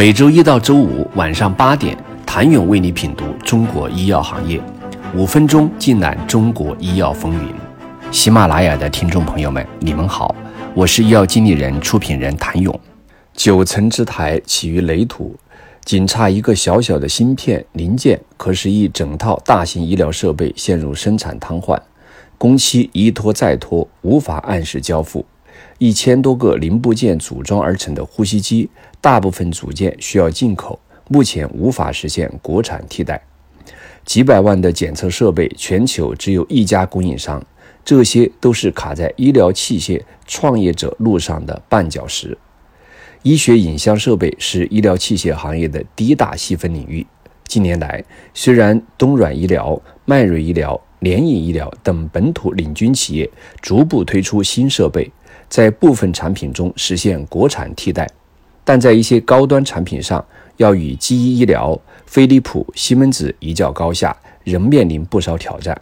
每周一到周五晚上八点，谭勇为你品读中国医药行业，五分钟尽览中国医药风云。喜马拉雅的听众朋友们，你们好，我是医药经理人、出品人谭勇。九层之台起于垒土，仅差一个小小的芯片零件，可使一整套大型医疗设备陷入生产瘫痪，工期一拖再拖，无法按时交付。一千多个零部件组装而成的呼吸机，大部分组件需要进口，目前无法实现国产替代。几百万的检测设备，全球只有一家供应商，这些都是卡在医疗器械创业者路上的绊脚石。医学影像设备是医疗器械行业的第一大细分领域。近年来，虽然东软医疗、迈瑞医疗、联影医疗等本土领军企业逐步推出新设备。在部分产品中实现国产替代，但在一些高端产品上，要与基医医疗、飞利浦、西门子一较高下，仍面临不少挑战。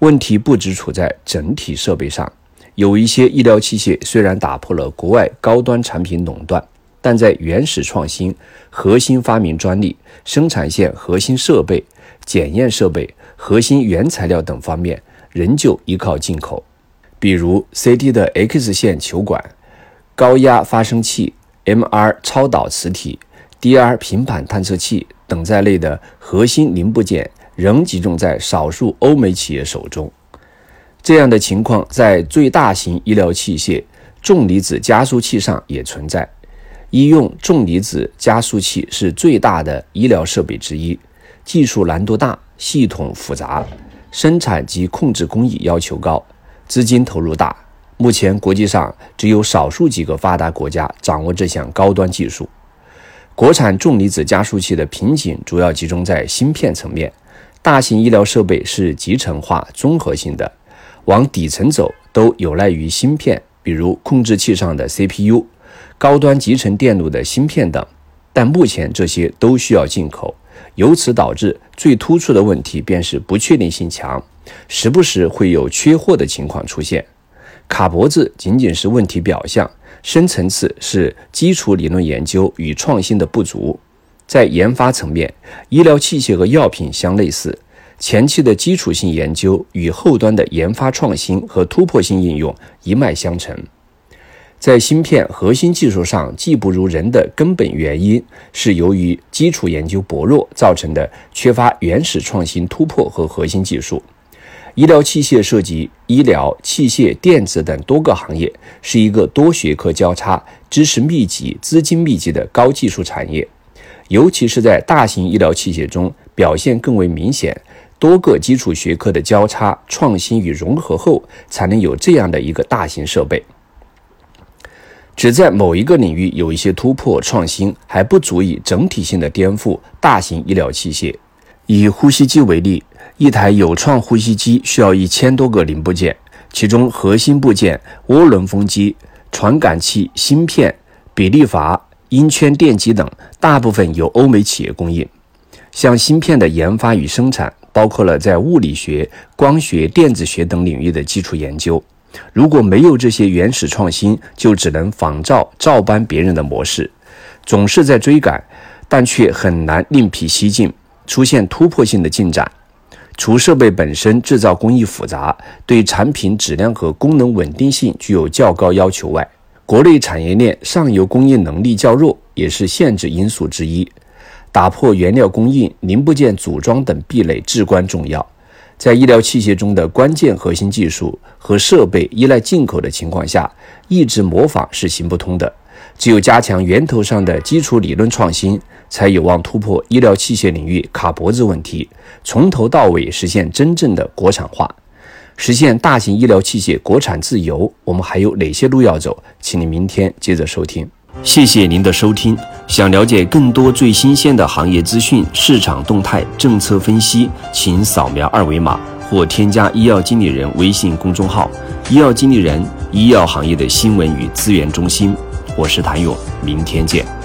问题不只处在整体设备上，有一些医疗器械虽然打破了国外高端产品垄断，但在原始创新、核心发明专利、生产线核心设备、检验设备、核心原材料等方面，仍旧依靠进口。比如 CT 的 X 线球管、高压发生器、MR 超导磁体、DR 平板探测器等在内的核心零部件，仍集中在少数欧美企业手中。这样的情况在最大型医疗器械重离子加速器上也存在。医用重离子加速器是最大的医疗设备之一，技术难度大，系统复杂，生产及控制工艺要求高。资金投入大，目前国际上只有少数几个发达国家掌握这项高端技术。国产重离子加速器的瓶颈主要集中在芯片层面。大型医疗设备是集成化、综合性的，往底层走都有赖于芯片，比如控制器上的 CPU、高端集成电路的芯片等。但目前这些都需要进口，由此导致最突出的问题便是不确定性强。时不时会有缺货的情况出现，卡脖子仅仅是问题表象，深层次是基础理论研究与创新的不足。在研发层面，医疗器械和药品相类似，前期的基础性研究与后端的研发创新和突破性应用一脉相承。在芯片核心技术上技不如人的根本原因是由于基础研究薄弱造成的缺乏原始创新突破和核心技术。医疗器械涉及医疗器械、电子等多个行业，是一个多学科交叉、知识密集、资金密集的高技术产业。尤其是在大型医疗器械中，表现更为明显。多个基础学科的交叉、创新与融合后，才能有这样的一个大型设备。只在某一个领域有一些突破创新，还不足以整体性的颠覆大型医疗器械。以呼吸机为例。一台有创呼吸机需要一千多个零部件，其中核心部件涡轮风机、传感器、芯片、比例阀、音圈电机等，大部分由欧美企业供应。像芯片的研发与生产，包括了在物理学、光学、电子学等领域的基础研究。如果没有这些原始创新，就只能仿照、照搬别人的模式，总是在追赶，但却很难另辟蹊径，出现突破性的进展。除设备本身制造工艺复杂，对产品质量和功能稳定性具有较高要求外，国内产业链上游供应能力较弱，也是限制因素之一。打破原料供应、零部件组装等壁垒至关重要。在医疗器械中的关键核心技术和设备依赖进口的情况下，一直模仿是行不通的。只有加强源头上的基础理论创新，才有望突破医疗器械领域卡脖子问题，从头到尾实现真正的国产化，实现大型医疗器械国产自由。我们还有哪些路要走？请您明天接着收听。谢谢您的收听。想了解更多最新鲜的行业资讯、市场动态、政策分析，请扫描二维码或添加医药经理人微信公众号“医药经理人”，医药行业的新闻与资源中心。我是谭勇，明天见。